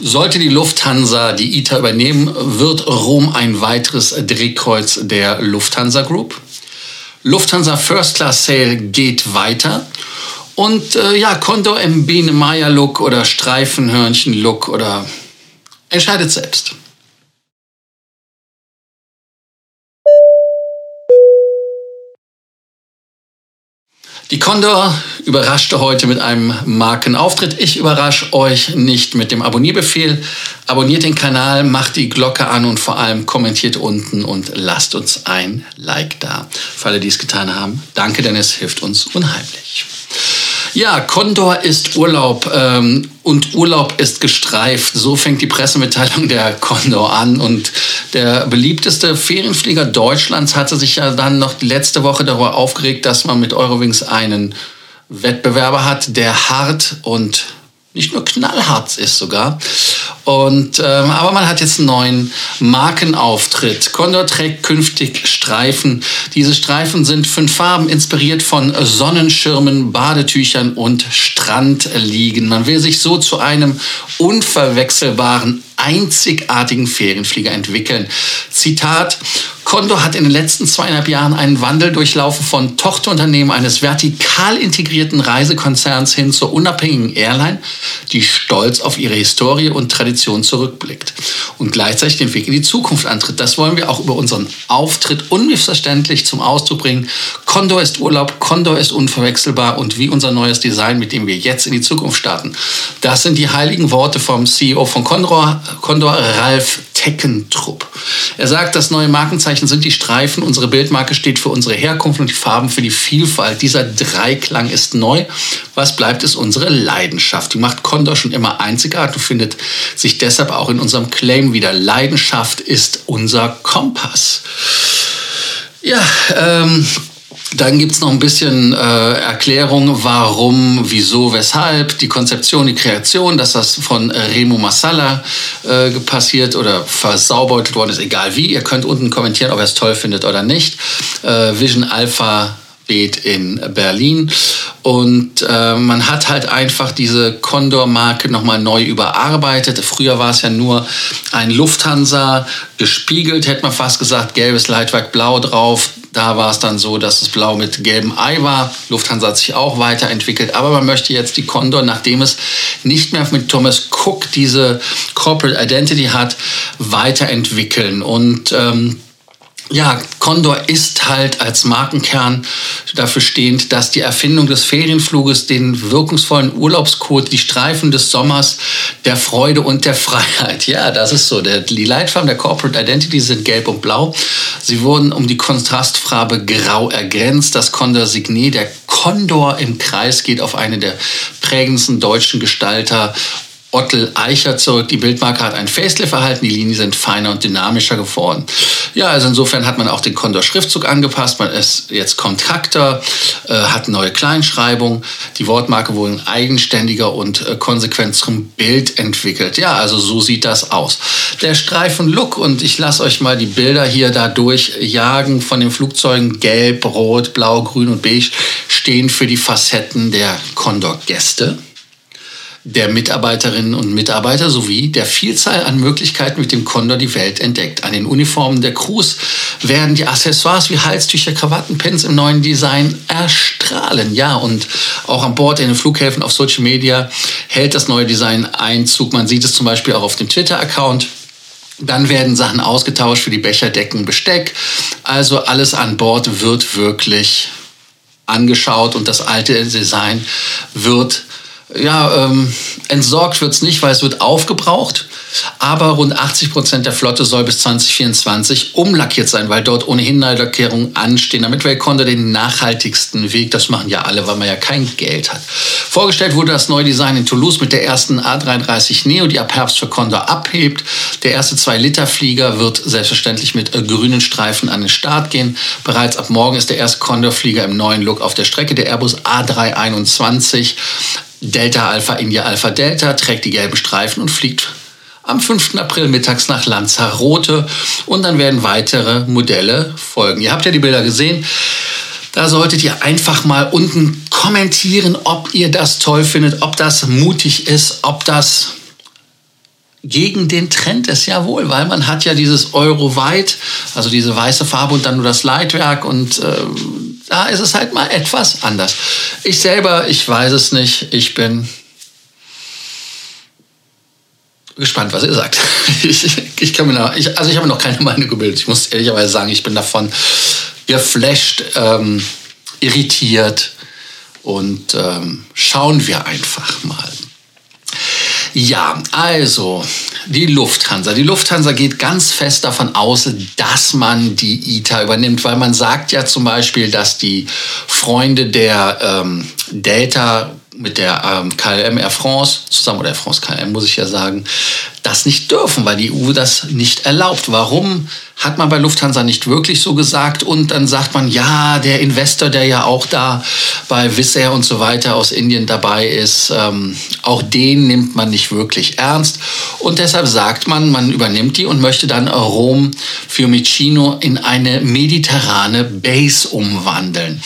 Sollte die Lufthansa die ITA übernehmen, wird Rom ein weiteres Drehkreuz der Lufthansa Group. Lufthansa First Class Sale geht weiter. Und äh, ja, Condor im Biene Maya Look oder Streifenhörnchen Look oder entscheidet selbst. Die Condor überraschte heute mit einem Markenauftritt. Ich überrasche euch nicht mit dem Abonnierbefehl. Abonniert den Kanal, macht die Glocke an und vor allem kommentiert unten und lasst uns ein Like da. Für alle, die es getan haben, danke, denn es hilft uns unheimlich. Ja, Condor ist Urlaub ähm, und Urlaub ist gestreift. So fängt die Pressemitteilung der Condor an. Und der beliebteste Ferienflieger Deutschlands hatte sich ja dann noch letzte Woche darüber aufgeregt, dass man mit Eurowings einen Wettbewerber hat, der hart und nicht nur knallhart ist sogar. Und, ähm, aber man hat jetzt einen neuen Markenauftritt. Condor trägt künftig Streifen. Diese Streifen sind fünf Farben, inspiriert von Sonnenschirmen, Badetüchern und Strandliegen. Man will sich so zu einem unverwechselbaren einzigartigen Ferienflieger entwickeln. Zitat, Condor hat in den letzten zweieinhalb Jahren einen Wandel durchlaufen von Tochterunternehmen eines vertikal integrierten Reisekonzerns hin zur unabhängigen Airline, die stolz auf ihre Historie und Tradition zurückblickt und gleichzeitig den Weg in die Zukunft antritt. Das wollen wir auch über unseren Auftritt unmissverständlich zum Ausdruck bringen. Condor ist Urlaub, Condor ist unverwechselbar und wie unser neues Design, mit dem wir jetzt in die Zukunft starten. Das sind die heiligen Worte vom CEO von Condor, Condor Ralf Teckentrupp. Er sagt, das neue Markenzeichen sind die Streifen. Unsere Bildmarke steht für unsere Herkunft und die Farben für die Vielfalt. Dieser Dreiklang ist neu. Was bleibt, ist unsere Leidenschaft. Die macht Condor schon immer einzigartig und findet sich deshalb auch in unserem Claim wieder. Leidenschaft ist unser Kompass. Ja, ähm, dann gibt es noch ein bisschen äh, Erklärung, warum, wieso, weshalb, die Konzeption, die Kreation, dass das von Remo Massala äh, passiert oder versaubeutelt worden ist, egal wie. Ihr könnt unten kommentieren, ob ihr es toll findet oder nicht. Äh, Vision Alpha weht in Berlin. Und äh, man hat halt einfach diese Condor-Marke nochmal neu überarbeitet. Früher war es ja nur ein Lufthansa gespiegelt, hätte man fast gesagt, gelbes Leitwerk blau drauf, da war es dann so, dass das Blau mit gelbem Ei war. Lufthansa hat sich auch weiterentwickelt. Aber man möchte jetzt die Condor, nachdem es nicht mehr mit Thomas Cook diese Corporate Identity hat, weiterentwickeln. Und ähm, ja, Condor ist halt als Markenkern dafür stehend, dass die Erfindung des Ferienfluges den wirkungsvollen Urlaubscode, die Streifen des Sommers, der Freude und der Freiheit, ja, das ist so. Der, die Leitfarben der Corporate Identity sind gelb und blau. Sie wurden um die Kontrastfarbe grau ergänzt. Das Condor Signet, der Condor im Kreis, geht auf eine der prägendsten deutschen Gestalter Ottel Eicher zurück. Die Bildmarke hat ein Facelift erhalten, die Linien sind feiner und dynamischer geworden. Ja, also insofern hat man auch den Condor-Schriftzug angepasst. Man ist jetzt kontrakter, äh, hat neue Kleinschreibung. Die Wortmarke wurde eigenständiger und äh, konsequent zum Bild entwickelt. Ja, also so sieht das aus. Der Streifen-Look und ich lasse euch mal die Bilder hier da durchjagen von den Flugzeugen. Gelb, Rot, Blau, Grün und Beige stehen für die Facetten der Condor-Gäste der Mitarbeiterinnen und Mitarbeiter sowie der Vielzahl an Möglichkeiten, mit dem Condor die Welt entdeckt. An den Uniformen der Crews werden die Accessoires wie Halstücher, Krawatten, Pins im neuen Design erstrahlen. Ja, und auch an Bord in den Flughäfen auf Social Media hält das neue Design Einzug. Man sieht es zum Beispiel auch auf dem Twitter-Account. Dann werden Sachen ausgetauscht für die Becherdecken, Besteck. Also alles an Bord wird wirklich angeschaut und das alte Design wird ja, ähm, entsorgt wird es nicht, weil es wird aufgebraucht. Aber rund 80 Prozent der Flotte soll bis 2024 umlackiert sein, weil dort ohnehin Lackierungen anstehen. Damit will Condor den nachhaltigsten Weg, das machen ja alle, weil man ja kein Geld hat. Vorgestellt wurde das neue Design in Toulouse mit der ersten A330 Neo, die ab Herbst für Condor abhebt. Der erste 2-Liter-Flieger wird selbstverständlich mit äh, grünen Streifen an den Start gehen. Bereits ab morgen ist der erste Condor-Flieger im neuen Look auf der Strecke, der Airbus A321. Delta Alpha India Alpha Delta trägt die gelben Streifen und fliegt am 5. April mittags nach Lanzarote und dann werden weitere Modelle folgen. Ihr habt ja die Bilder gesehen. Da solltet ihr einfach mal unten kommentieren, ob ihr das toll findet, ob das mutig ist, ob das gegen den Trend ist, jawohl, weil man hat ja dieses Euro-Weit, also diese weiße Farbe und dann nur das Leitwerk und äh, da ist es halt mal etwas anders. Ich selber, ich weiß es nicht, ich bin gespannt, was ihr sagt. Ich, ich kann mir noch, ich, also ich habe noch keine Meinung gebildet. Ich muss ehrlicherweise sagen, ich bin davon geflasht, ähm, irritiert und ähm, schauen wir einfach mal. Ja, also die Lufthansa. Die Lufthansa geht ganz fest davon aus, dass man die ITA übernimmt, weil man sagt ja zum Beispiel, dass die Freunde der ähm, Delta mit der ähm, KLM Air France zusammen, oder Air France KLM muss ich ja sagen, das nicht dürfen, weil die EU das nicht erlaubt. Warum hat man bei Lufthansa nicht wirklich so gesagt? Und dann sagt man, ja, der Investor, der ja auch da bei Wizz und so weiter aus Indien dabei ist, ähm, auch den nimmt man nicht wirklich ernst. Und deshalb sagt man, man übernimmt die und möchte dann Rom Fiumicino in eine mediterrane Base umwandeln.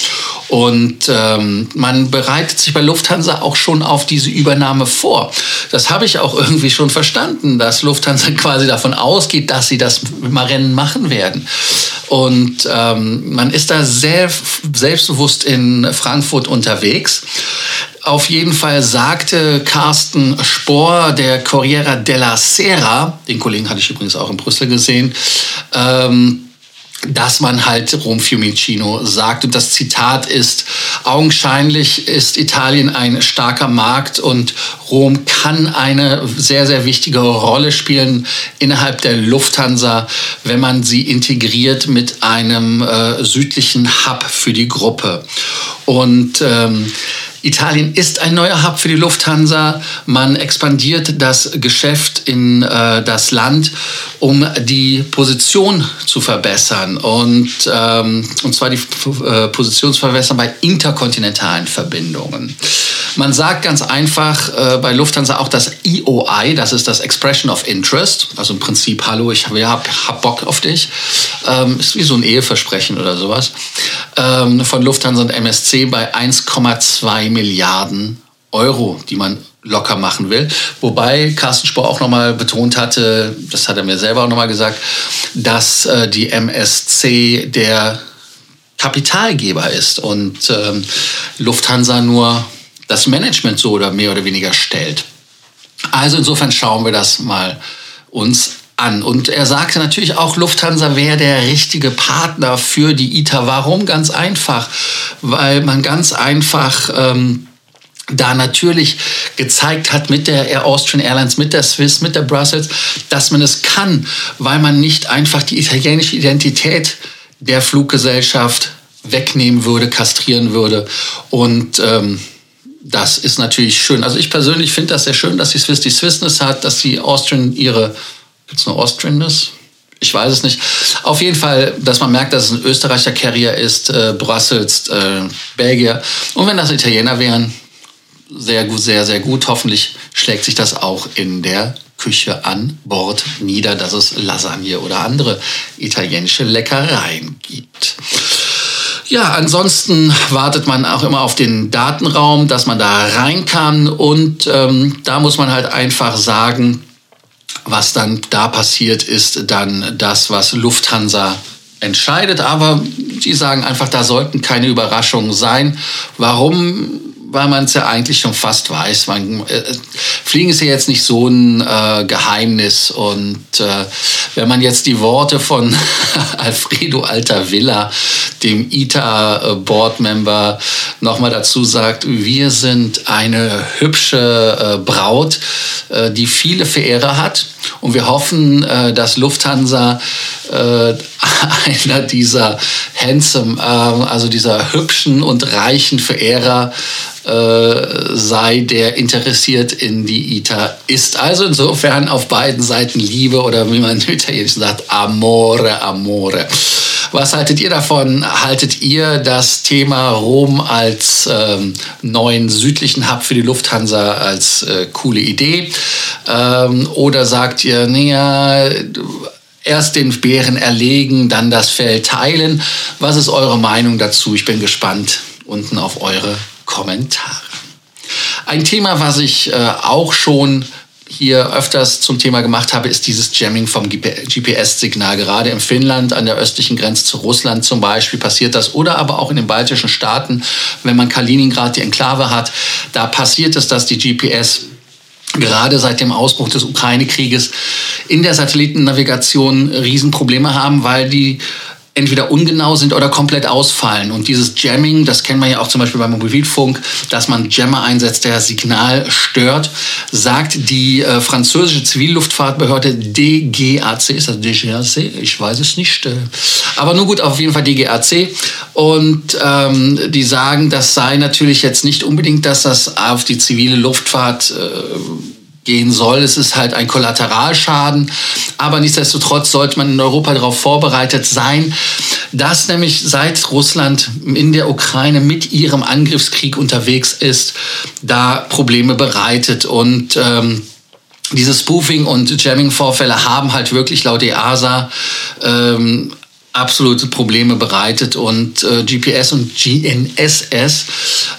Und ähm, man bereitet sich bei Lufthansa auch schon auf diese Übernahme vor. Das habe ich auch irgendwie schon verstanden, dass Lufthansa quasi davon ausgeht, dass sie das mal Rennen machen werden. Und ähm, man ist da sehr selbstbewusst in Frankfurt unterwegs. Auf jeden Fall sagte Carsten Spohr, der Corriere della Sera, den Kollegen hatte ich übrigens auch in Brüssel gesehen, ähm, dass man halt Rom Fiumicino sagt. Und das Zitat ist, augenscheinlich ist Italien ein starker Markt und Rom kann eine sehr, sehr wichtige Rolle spielen innerhalb der Lufthansa, wenn man sie integriert mit einem äh, südlichen Hub für die Gruppe. Und ähm, Italien ist ein neuer Hub für die Lufthansa. Man expandiert das Geschäft in äh, das Land, um die Position zu verbessern. Und, ähm, und zwar die äh, Position zu verbessern bei interkontinentalen Verbindungen. Man sagt ganz einfach äh, bei Lufthansa auch das EOI, das ist das Expression of Interest. Also im Prinzip, hallo, ich habe hab, hab Bock auf dich. Ähm, ist wie so ein Eheversprechen oder sowas. Ähm, von Lufthansa und MSC bei 1,2 Milliarden Euro, die man locker machen will. Wobei Carsten Spohr auch nochmal betont hatte, das hat er mir selber auch nochmal gesagt, dass äh, die MSC der Kapitalgeber ist und ähm, Lufthansa nur das Management so oder mehr oder weniger stellt. Also insofern schauen wir das mal uns an. Und er sagte natürlich auch, Lufthansa wäre der richtige Partner für die ITA. Warum? Ganz einfach, weil man ganz einfach ähm, da natürlich gezeigt hat mit der Air Austrian Airlines, mit der Swiss, mit der Brussels, dass man es kann, weil man nicht einfach die italienische Identität der Fluggesellschaft wegnehmen würde, kastrieren würde und ähm, das ist natürlich schön. Also ich persönlich finde das sehr schön, dass die Swiss die Swissness hat, dass die Austrian ihre, gibt es eine Austrianness? Ich weiß es nicht. Auf jeden Fall, dass man merkt, dass es ein österreicher Carrier ist, äh, Brussels, äh, Belgier. Und wenn das Italiener wären, sehr gut, sehr, sehr gut. Hoffentlich schlägt sich das auch in der Küche an Bord nieder, dass es Lasagne oder andere italienische Leckereien gibt. Ja, ansonsten wartet man auch immer auf den Datenraum, dass man da rein kann. Und ähm, da muss man halt einfach sagen, was dann da passiert, ist dann das, was Lufthansa entscheidet. Aber sie sagen einfach, da sollten keine Überraschungen sein. Warum? weil man es ja eigentlich schon fast weiß. Man, äh, Fliegen ist ja jetzt nicht so ein äh, Geheimnis. Und äh, wenn man jetzt die Worte von Alfredo Altavilla, dem ITA-Board-Member, nochmal dazu sagt, wir sind eine hübsche äh, Braut, äh, die viele Verehrer hat. Und wir hoffen, äh, dass Lufthansa einer dieser handsome, also dieser hübschen und reichen Verehrer sei, der interessiert in die ITA ist. Also insofern auf beiden Seiten Liebe oder wie man im Italienischen sagt, Amore, Amore. Was haltet ihr davon? Haltet ihr das Thema Rom als ähm, neuen südlichen Hub für die Lufthansa als äh, coole Idee? Ähm, oder sagt ihr, naja, erst den Bären erlegen, dann das Fell teilen? Was ist eure Meinung dazu? Ich bin gespannt unten auf eure Kommentare. Ein Thema, was ich äh, auch schon hier öfters zum Thema gemacht habe, ist dieses Jamming vom GPS-Signal. Gerade in Finnland an der östlichen Grenze zu Russland zum Beispiel passiert das. Oder aber auch in den baltischen Staaten, wenn man Kaliningrad die Enklave hat, da passiert es, dass die GPS gerade seit dem Ausbruch des Ukraine-Krieges in der Satellitennavigation Riesenprobleme haben, weil die entweder ungenau sind oder komplett ausfallen. Und dieses Jamming, das kennt man ja auch zum Beispiel beim Mobilfunk, dass man Jammer einsetzt, der das Signal stört, sagt die äh, französische Zivilluftfahrtbehörde DGAC, ist das DGAC? Ich weiß es nicht. Äh, aber nur gut, auf jeden Fall DGAC. Und ähm, die sagen, das sei natürlich jetzt nicht unbedingt, dass das auf die zivile Luftfahrt äh, gehen soll. Es ist halt ein Kollateralschaden, aber nichtsdestotrotz sollte man in Europa darauf vorbereitet sein, dass nämlich seit Russland in der Ukraine mit ihrem Angriffskrieg unterwegs ist, da Probleme bereitet. Und ähm, diese Spoofing- und Jamming-Vorfälle haben halt wirklich laut EASA ähm, absolute Probleme bereitet. Und äh, GPS und GNSS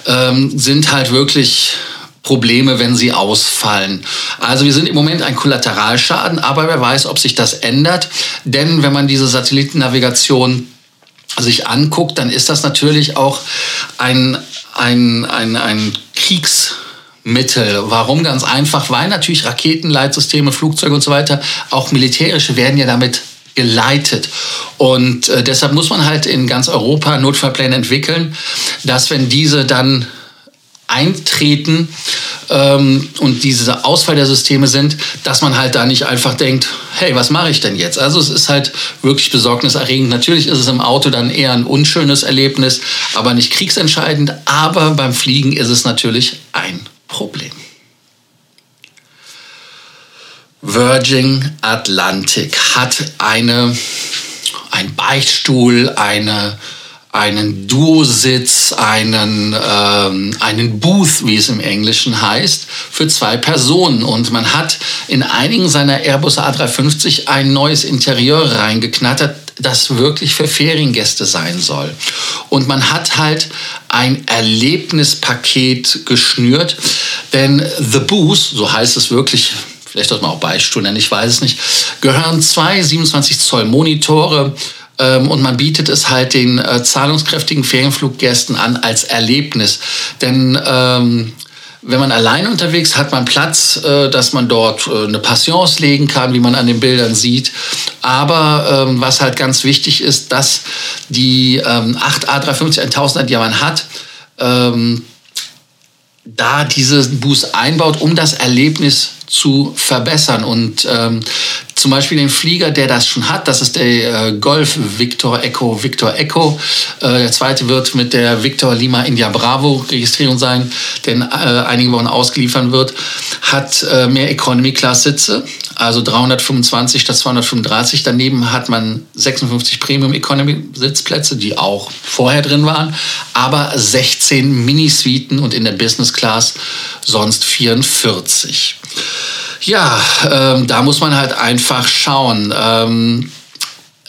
ähm, sind halt wirklich Probleme, wenn sie ausfallen. Also wir sind im Moment ein Kollateralschaden, aber wer weiß, ob sich das ändert. Denn wenn man diese Satellitennavigation sich anguckt, dann ist das natürlich auch ein, ein, ein, ein Kriegs Mittel. Warum? Ganz einfach, weil natürlich Raketenleitsysteme, Flugzeuge und so weiter, auch militärische, werden ja damit geleitet. Und äh, deshalb muss man halt in ganz Europa Notfallpläne entwickeln, dass wenn diese dann eintreten ähm, und diese Ausfall der Systeme sind, dass man halt da nicht einfach denkt, hey, was mache ich denn jetzt? Also es ist halt wirklich besorgniserregend. Natürlich ist es im Auto dann eher ein unschönes Erlebnis, aber nicht kriegsentscheidend. Aber beim Fliegen ist es natürlich ein Problem. Virgin Atlantic hat eine, ein Beichtstuhl, eine einen Duositz, einen, ähm, einen Booth, wie es im Englischen heißt, für zwei Personen. Und man hat in einigen seiner Airbus A350 ein neues Interieur reingeknattert, das wirklich für Feriengäste sein soll. Und man hat halt ein Erlebnispaket geschnürt, denn The Booth, so heißt es wirklich vielleicht sollte man auch Beistuhl nennen, ich weiß es nicht, gehören zwei 27 Zoll Monitore, und man bietet es halt den äh, zahlungskräftigen Ferienfluggästen an als Erlebnis. Denn ähm, wenn man alleine unterwegs hat, man Platz, äh, dass man dort äh, eine Passions legen kann, wie man an den Bildern sieht. Aber ähm, was halt ganz wichtig ist, dass die ähm, 8 A350 1000er, die man hat, ähm, da diese Boost einbaut, um das Erlebnis zu verbessern. Und ähm, zum Beispiel den Flieger, der das schon hat, das ist der äh, Golf Victor Echo Victor Echo. Äh, der zweite wird mit der Victor Lima India Bravo Registrierung sein, denn äh, einige Wochen ausgeliefert wird, hat mehr Economy Class Sitze, also 325 statt 235. Daneben hat man 56 Premium Economy Sitzplätze, die auch vorher drin waren, aber 16 Mini-Suiten und in der Business Class sonst 44. Ja, ähm, da muss man halt einfach schauen. Ähm,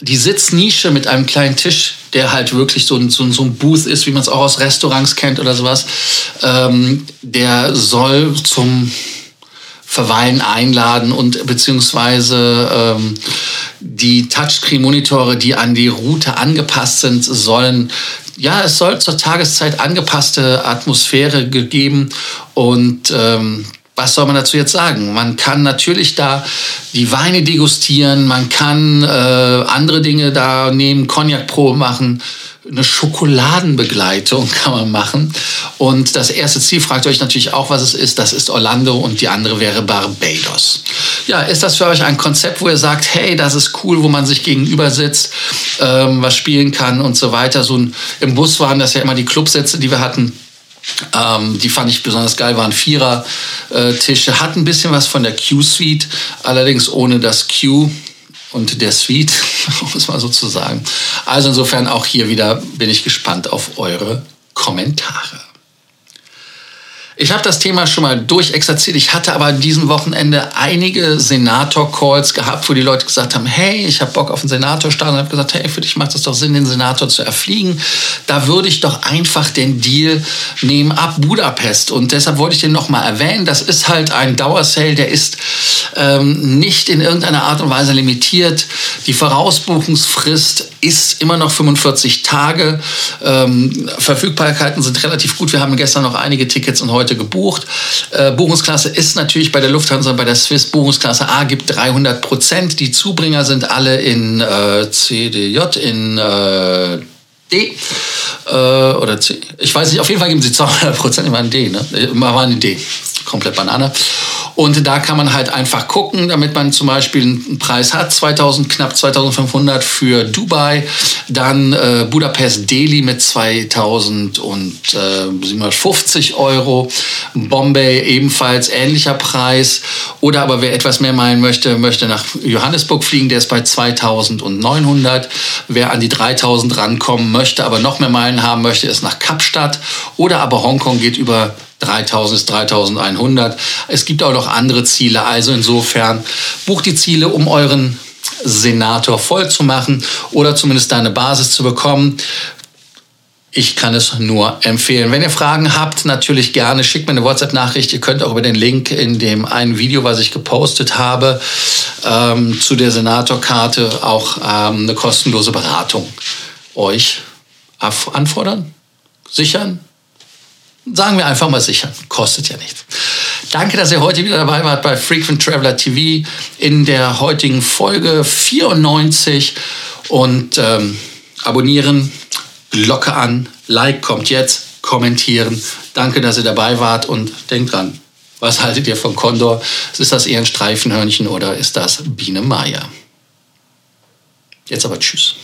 die Sitznische mit einem kleinen Tisch, der halt wirklich so ein, so, so ein Booth ist, wie man es auch aus Restaurants kennt oder sowas, ähm, der soll zum Verweilen einladen und beziehungsweise ähm, die Touchscreen-Monitore, die an die Route angepasst sind, sollen ja, es soll zur Tageszeit angepasste Atmosphäre gegeben und ähm, was soll man dazu jetzt sagen? Man kann natürlich da die Weine degustieren, man kann äh, andere Dinge da nehmen, Cognac-Probe machen, eine Schokoladenbegleitung kann man machen. Und das erste Ziel fragt euch natürlich auch, was es ist. Das ist Orlando und die andere wäre Barbados. Ja, ist das für euch ein Konzept, wo ihr sagt, hey, das ist cool, wo man sich gegenüber sitzt, ähm, was spielen kann und so weiter. So ein, Im Bus waren das ja immer die Clubsätze, die wir hatten ähm, die fand ich besonders geil, waren Vierer-Tische, äh, hat ein bisschen was von der Q-Suite, allerdings ohne das Q und der Suite, muss man sozusagen. Also insofern auch hier wieder bin ich gespannt auf eure Kommentare. Ich habe das Thema schon mal durchexerziert. Ich hatte aber an diesem Wochenende einige Senator-Calls gehabt, wo die Leute gesagt haben, hey, ich habe Bock auf einen Senator-Start und habe gesagt, hey, für dich macht es doch Sinn, den Senator zu erfliegen. Da würde ich doch einfach den Deal nehmen ab Budapest. Und deshalb wollte ich den nochmal erwähnen. Das ist halt ein Dauersale, der ist ähm, nicht in irgendeiner Art und Weise limitiert. Die Vorausbuchungsfrist ist immer noch 45 Tage. Ähm, Verfügbarkeiten sind relativ gut. Wir haben gestern noch einige Tickets und heute gebucht. Äh, Buchungsklasse ist natürlich bei der Lufthansa, bei der Swiss Buchungsklasse A gibt 300 Prozent. Die Zubringer sind alle in äh, CDJ, in äh, D äh, oder C. Ich weiß nicht, auf jeden Fall geben sie 200 Prozent immer ein D. Ne? Immer war ein D. Komplett Banane. Und da kann man halt einfach gucken, damit man zum Beispiel einen Preis hat, 2000, knapp 2500 für Dubai, dann äh, Budapest Delhi mit 2750 Euro, Bombay ebenfalls ähnlicher Preis oder aber wer etwas mehr meinen möchte, möchte nach Johannesburg fliegen, der ist bei 2900. Wer an die 3000 rankommen möchte, aber noch mehr Meilen haben möchte, ist nach Kapstadt oder aber Hongkong geht über 3000 ist 3100. Es gibt auch noch andere Ziele. Also insofern bucht die Ziele, um euren Senator voll zu machen oder zumindest eine Basis zu bekommen. Ich kann es nur empfehlen. Wenn ihr Fragen habt, natürlich gerne, schickt mir eine WhatsApp-Nachricht. Ihr könnt auch über den Link in dem einen Video, was ich gepostet habe, ähm, zu der Senatorkarte auch ähm, eine kostenlose Beratung euch anfordern, sichern, sagen wir einfach mal sicher, kostet ja nichts. Danke, dass ihr heute wieder dabei wart bei Frequent Traveler TV in der heutigen Folge 94 und ähm, abonnieren, Glocke an, Like kommt jetzt, kommentieren. Danke, dass ihr dabei wart und denkt dran, was haltet ihr vom Kondor? Ist das eher ein Streifenhörnchen oder ist das Biene Maya? Jetzt aber Tschüss.